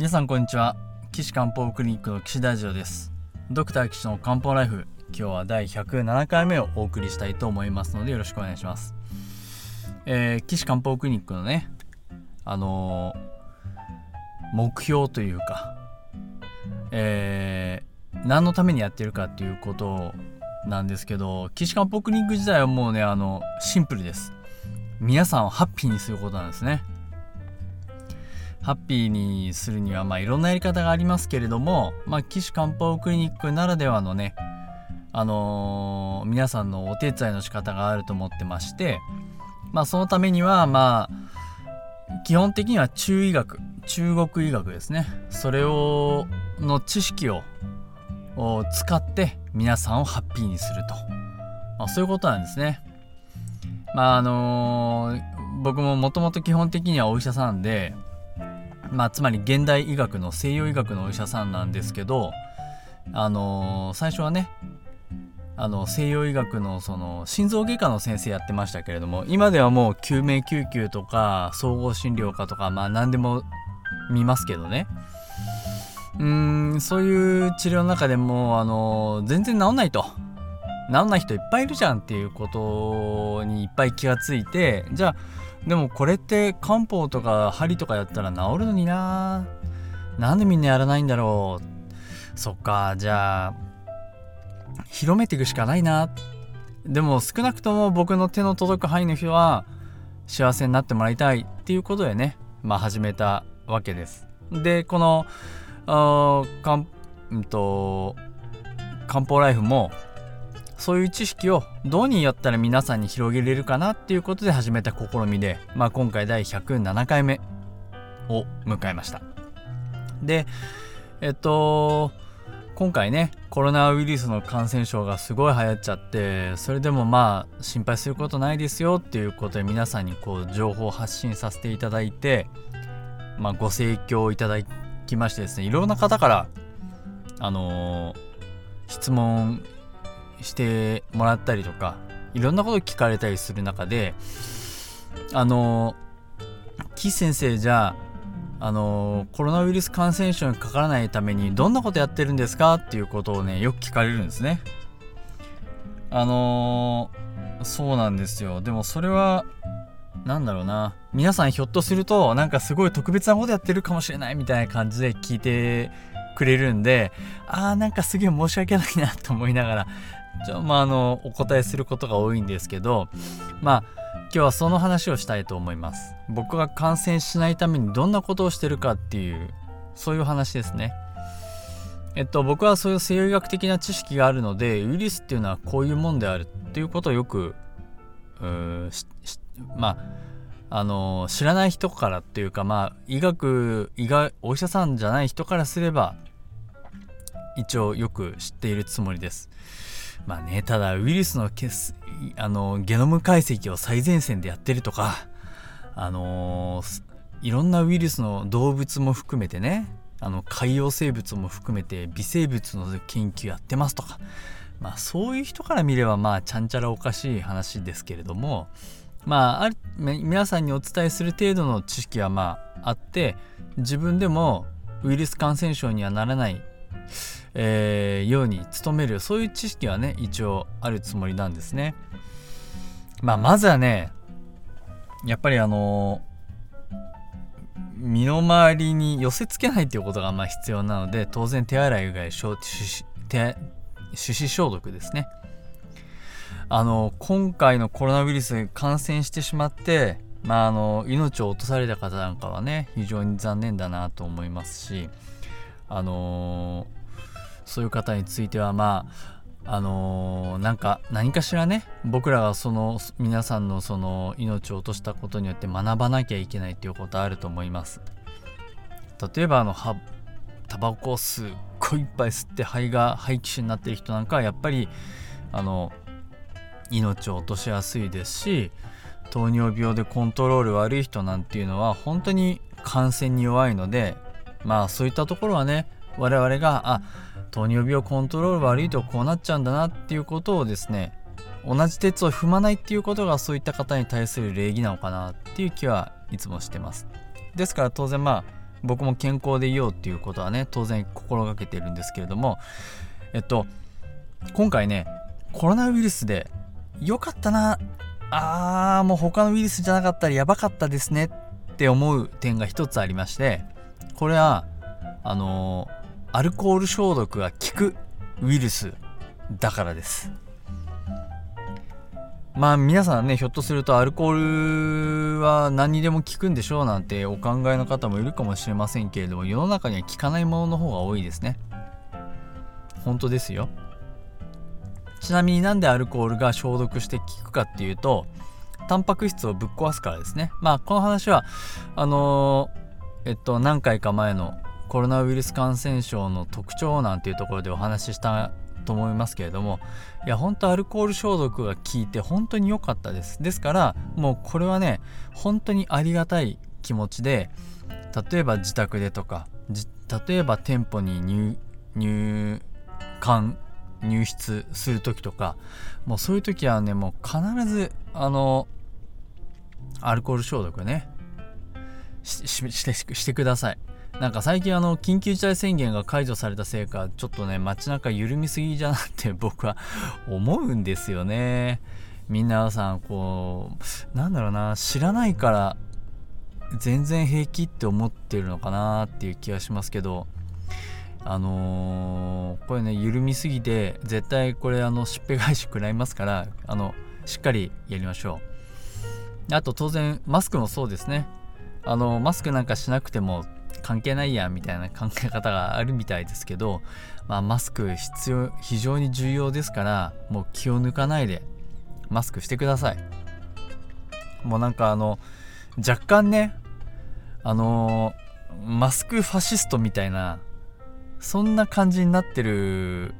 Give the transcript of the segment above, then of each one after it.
皆さんこんにちは。岸漢方クリニックの岸大二郎です。ドクター岸の漢方ライフ今日は第107回目をお送りしたいと思いますのでよろしくお願いします。えー、岸漢方クリニックのねあのー、目標というかえー、何のためにやってるかっていうことなんですけど岸漢方クリニック自体はもうねあのシンプルです。皆さんをハッピーにすることなんですね。ハッピーにするにはまあいろんなやり方がありますけれども、まあ、岸漢方クリニックならではのねあのー、皆さんのお手伝いの仕方があると思ってましてまあそのためにはまあ基本的には中医学中国医学ですね。それをの知識を使って皆さんをハッピーにすると、まあ、そういうことなんですね。まああのー、僕ももともと基本的にはお医者さんでまあ、つまり現代医学の西洋医学のお医者さんなんですけど、あのー、最初はねあの西洋医学のその心臓外科の先生やってましたけれども今ではもう救命救急とか総合診療科とかまあ何でも見ますけどね。うーんそういう治療の中でもあの全然治んないと。治んない人いっぱいいるじゃんっていうことにいっぱい気がついてじゃあでもこれって漢方とか針とかやったら治るのにな。なんでみんなやらないんだろう。そっか。じゃあ広めていくしかないな。でも少なくとも僕の手の届く範囲の人は幸せになってもらいたいっていうことでね。まあ始めたわけです。でこのあかん、うんと漢方ライフもそういう知識をどうにやったら皆さんに広げれるかなっていうことで始めた試みで、まあ、今回第107回目を迎えました。でえっと今回ねコロナウイルスの感染症がすごい流行っちゃってそれでもまあ心配することないですよっていうことで皆さんにこう情報を発信させていただいて、まあ、ご盛況いただきましてですねいろんな方からあのー、質問してもらったりとかいろんなこと聞かれたりする中であの岸先生じゃああのコロナウイルス感染症にかからないためにどんなことやってるんですか？っていうことをねよく聞かれるんですね。あのそうなんですよ。でもそれは何だろうな。皆さんひょっとするとなんかすごい特別なことやってるかもしれないみたいな感じで聞いてくれるんであーなんかすげえ申し訳ないなと思いながらちょまああのお答えすることが多いんですけどまあ今日はその話をしたいと思います。僕が感染しないためにどんなことをしてるかっていうそういう話ですね。えっと僕はそういう西洋医学的な知識があるのでウイルスっていうのはこういうもんであるっていうことをよくまああの知らない人からっていうかまあ医学医学お医者さんじゃない人からすれば一応よく知っているつもりです。まあね、ただウイルスのあのゲノム解析を最前線でやってるとか、あのー、いろんなウイルスの動物も含めてねあの海洋生物も含めて微生物の研究やってますとか、まあ、そういう人から見ればまあちゃんちゃらおかしい話ですけれどもまあある皆さんにお伝えする程度の知識はまああって自分でもウイルス感染症にはならない。えー、ように努めるそういう知識はね一応あるつもりなんですね。まあまずはねやっぱりあの身の回りに寄せつけないっていうことがまあ必要なので当然手洗いうがい手手指消毒ですね。あの今回のコロナウイルス感染してしまってまあ、あの命を落とされた方なんかはね非常に残念だなと思いますしあのーそういう方についてはまああのー、なんか何かしらね僕らがその皆さんのその命を落としたことによって学ばなきゃいけないっていうことあると思います。例えばあのタバコをすっごいいっぱい吸って肺が肺気腫になってる人なんかはやっぱりあの命を落としやすいですし糖尿病でコントロール悪い人なんていうのは本当に感染に弱いのでまあそういったところはね我々があ糖尿病コントロール悪いとこうなっちゃうんだなっていうことをですね同じ鉄を踏まないっていうことがそういった方に対する礼儀なのかなっていう気はいつもしてます。ですから当然まあ僕も健康でいようっていうことはね当然心がけてるんですけれどもえっと今回ねコロナウイルスで良かったなあーもう他のウイルスじゃなかったらやばかったですねって思う点が一つありましてこれはあのー、アルコール消毒が効くウイルスだからです。まあ皆さんねひょっとするとアルコールは何にでも効くんでしょうなんてお考えの方もいるかもしれませんけれども世の中には効かないものの方が多いですね。本当ですよ。ちなみになんでアルコールが消毒して効くかっていうとタンパク質をぶっ壊すからですね。まあこの話はあのー、えっと何回か前のコロナウイルス感染症の特徴なんていうところでお話ししたと思いますけれどもいや本当アルコール消毒が効いて本当に良かったです。ですからもうこれはね本当にありがたい気持ちで例えば自宅でとか例えば店舗に入入館入室する時とかもうそういう時はねもう必ずあのアルコール消毒ねしてしてください。なんか最近あの緊急事態宣言が解除されたせいかちょっとね街中緩みすぎじゃなって僕は 思うんですよね。皆さんこうなんだろうな知らないから全然平気って思ってるのかなっていう気がしますけどあのー、これね緩みすぎて絶対これあのしっぺ返し食らいますからあのしっかりやりましょう。あと当然マスクもそうですね。あのマスクなんかしなくても関係ないやみたいな考え方があるみたいですけど、まあ、マスク必要非常に重要ですからもう気を抜かないでマスクしてください。もうなんかあの若干ねあのマスクファシストみたいなそんな感じになってる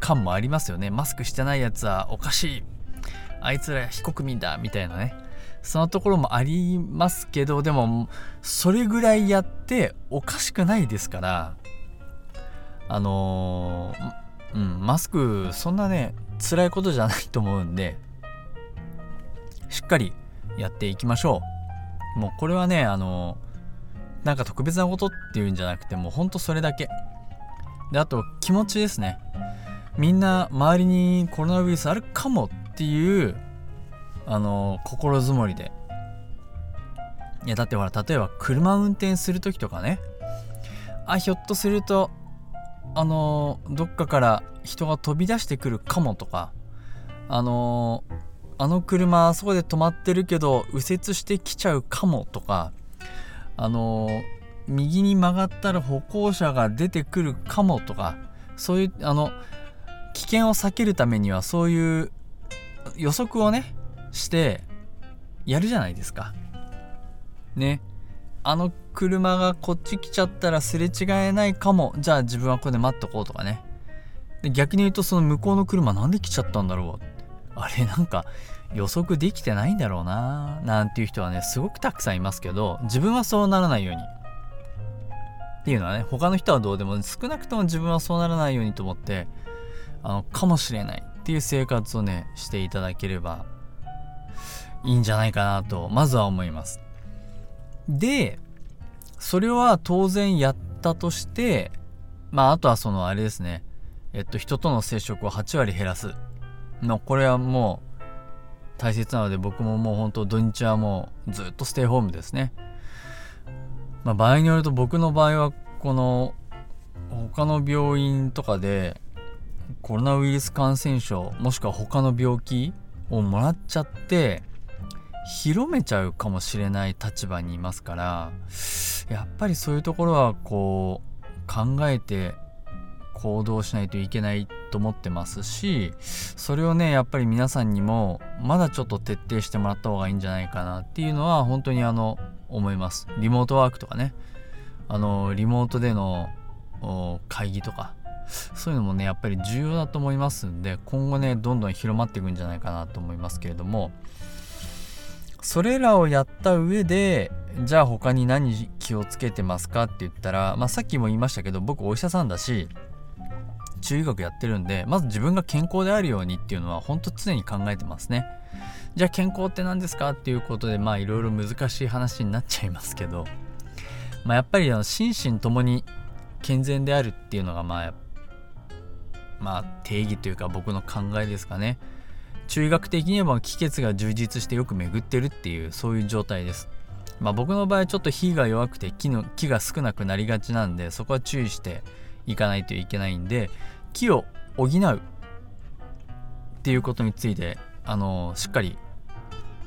感もありますよね。マスクしてないやつはおかしい。あいつら非国民だみたいなね。そのところもありますけどでもそれぐらいやっておかしくないですから。あの、うんマスクそんなね辛いことじゃないと思うんでしっかりやっていきましょう。もうこれはねあの、なんか特別なことっていうんじゃなくてもうほんとそれだけ。であと気持ちですね。みんな周りにコロナウイルスあるかもっていうあの心づもりで。いやだってほら例えば車運転する時とかね。あひょっとするとあのどっかから人が飛び出してくるかもとか。あのあの車あそこで止まってるけど右折してきちゃうかもとか。あの右に曲がったら歩行者が出てくるかもとか。そういうあの危険を避けるためにはそういう予測をねしてやるじゃないですか。ね。あの車がこっち来ちゃったらすれ違えないかも。じゃあ自分はここで待っとこうとかね。で逆に言うとその向こうの車なんで来ちゃったんだろう。あれなんか予測できてないんだろうな。なんていう人はね、すごくたくさんいますけど、自分はそうならないように。っていうのはね、他の人はどうでも少なくとも自分はそうならないようにと思って、あの、かもしれないっていう生活をね、していただければいいんじゃないかなと、まずは思います。で、それは当然やったとして、まあ、あとはそのあれですね、えっと、人との接触を8割減らすの、これはもう大切なので、僕ももう本当土日はもうずっとステイホームですね。まあ、場合によると僕の場合は、この、他の病院とかで、コロナウイルス感染症、もしくは他の病気をもらっちゃって、広めちゃうかもしれない立場にいますからやっぱりそういうところはこう考えて行動しないといけないと思ってますしそれをねやっぱり皆さんにもまだちょっと徹底してもらった方がいいんじゃないかなっていうのは本当にあの思います。リモートワークとかね。あのリモートでの会議とか。そういうのもねやっぱり重要だと思いますんで今後ねどんどん広まっていくんじゃないかなと思いますけれどもそれらをやった上でじゃあ他に何気をつけてますかって言ったら、まあ、さっきも言いましたけど僕お医者さんだし中医学やってるんでまず自分が健康であるようにっていうのは本当常に考えてますね。じゃあ健康って何ですかっていうことでまあいろいろ難しい話になっちゃいますけどまあ、やっぱりあの心身ともに健全であるっていうのがまあまあ定義というか僕の考えですかね。中学的には気血が充実してよく巡ってるっていうそういう状態です。まあ僕の場合ちょっと火が弱くて気の気が少なくなりがちなんでそこは注意していかないといけないんで気を補うっていうことについてあのしっかり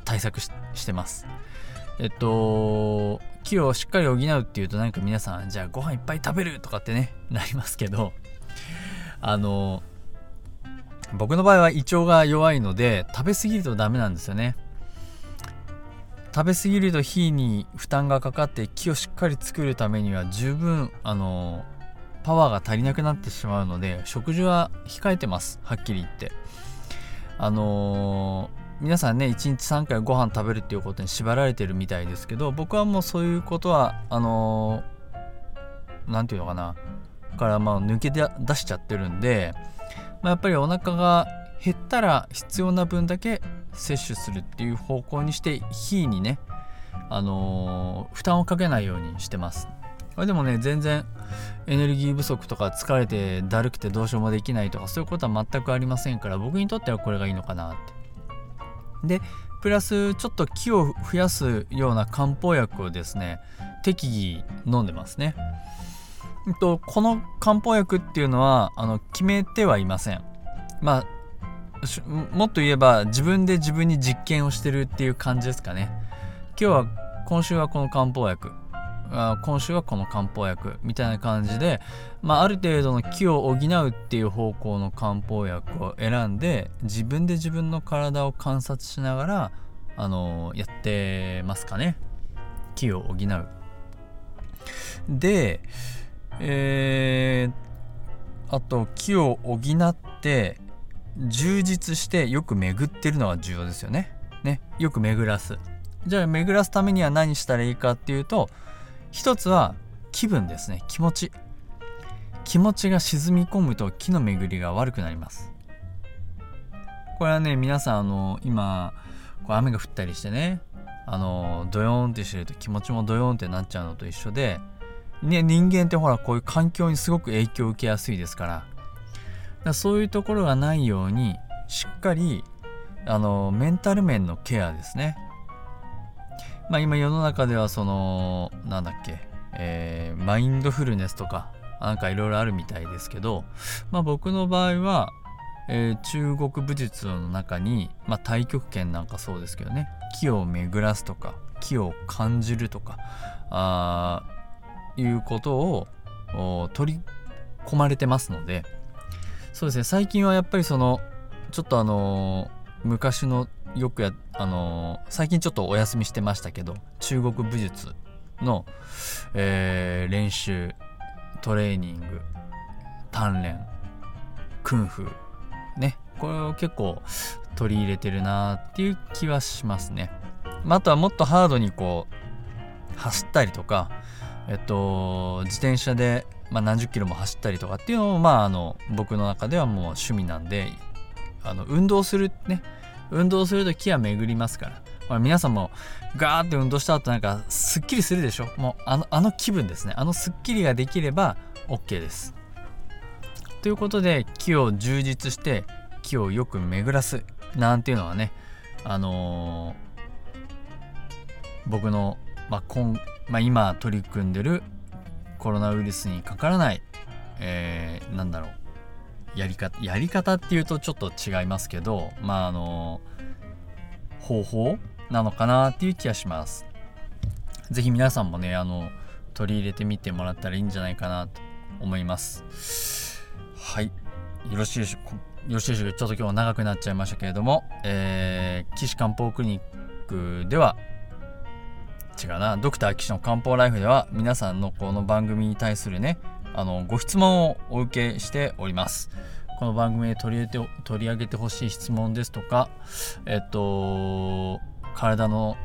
対策してます。えっと気をしっかり補うっていうとなんか皆さんじゃあご飯いっぱい食べるとかってねなりますけどあの僕の場合は胃腸が弱いので食べ過ぎるとダメなんですよね。食べ過ぎると火に負担がかかって木をしっかり作るためには十分あのパワーが足りなくなってしまうので食事は控えてます。はっきり言って。あのー皆さんね1日3回ご飯食べるっていうことに縛られてるみたいですけど僕はもうそういうことはあの何、て言うのかな。からまあ抜け出しちゃってるんで、まあ、やっぱりお腹が減ったら必要な分だけ摂取するっていう方向にして火にねあのー、負担をかけないようにしてますこれでもね全然エネルギー不足とか疲れてだるくてどうしようもできないとかそういうことは全くありませんから僕にとってはこれがいいのかなってでプラスちょっと木を増やすような漢方薬をですね適宜飲んでますね。とこの漢方薬っていうのはあの決めてはいません。まあもっと言えば自分で自分に実験をしてるっていう感じですかね。今日は今週はこの漢方薬あ今週はこの漢方薬みたいな感じで、まあ、ある程度の気を補うっていう方向の漢方薬を選んで自分で自分の体を観察しながら、あの、やってますかね気を補う。で、えー、あと気を補って充実してよく巡ってるのが重要ですよね。ねよく巡らす。じゃあ巡らすためには何したらいいかっていうと一つは気分ですね気持ち気持ちが沈み込むと気の巡りが悪くなりますこれはね皆さんあの今こう雨が降ったりしてねあのドヨーンってしてると気持ちもドヨーンってなっちゃうのと一緒で、ね、人間ってほらこういう環境にすごく影響を受けやすいですから。だそういうところがないようにしっかりあのメンタル面のケアですね。まあ、今世の中ではそのなんだっけ、えー、マインドフルネスとかなんかいろいろあるみたいですけど、まあ、僕の場合は、えー、中国武術の中に、まあ、太極拳なんかそうですけどね木を巡らすとか木を感じるとかあいうことを取り込まれてますのでそうですね。最近はやっぱりそのちょっとあのー、昔のよくやあのー、最近ちょっとお休みしてましたけど中国武術の、えー、練習トレーニング鍛錬クンフーねこれを結構取り入れてるなっていう気はしますね、まあ、あとはもっとハードにこう走ったりとかえっと自転車で、まあ、何十キロも走ったりとかっていうのもまああの僕の中ではもう趣味なんであの運動するね運動すると気は巡りますから。まあ、皆さんもガーって運動した後なんかすっきりするでしょ？もうあのあの気分ですね。あのすっきりができれば OK です。ということで気を充実して気をよく巡らすなんていうのはね、あのー、僕の、まあ今まあ、今取り組んでるコロナウイルスにかからない、えー、なんだろうやり方やり方っていうとちょっと違いますけどまああの方法なのかなっていう気がします。是非皆さんもねあの取り入れてみてもらったらいいんじゃないかなと思います。はい。よろしいでしょうよろしいでしょうか？ちょっと今日は長くなっちゃいましたけれども、えー、岸漢方クリニックでは違うなドクター岸の漢方ライフでは皆さんのこの番組に対するねあのご質問をお受けしております。この番組で取りて取り上げてほしい質問ですとか、えっと、体の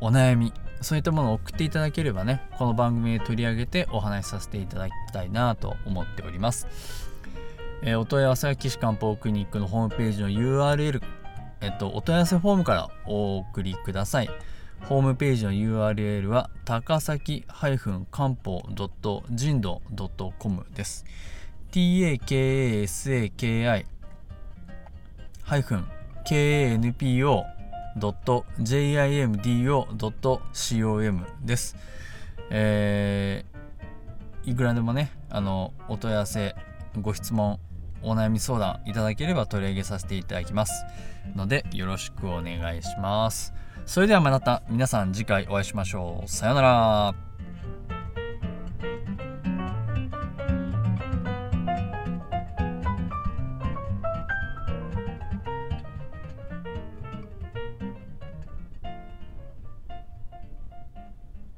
お悩み、そういったものを送っていただければね、この番組で取り上げてお話しさせていただきたいなと思っております。えー、お問い合わせは岸漢方クリニックのホームページの URL、えっと、お問い合わせフォームからお送りください。ホームページの URL は高崎漢方人道 .com です takasaki kanpo.jimdo.com です。えー、いくらでもね、あの、お問い合わせ、ご質問、お悩み相談いただければ取り上げさせていただきます。ので、よろしくお願いします。それではまた皆さん次回お会いしましょう。さようなら。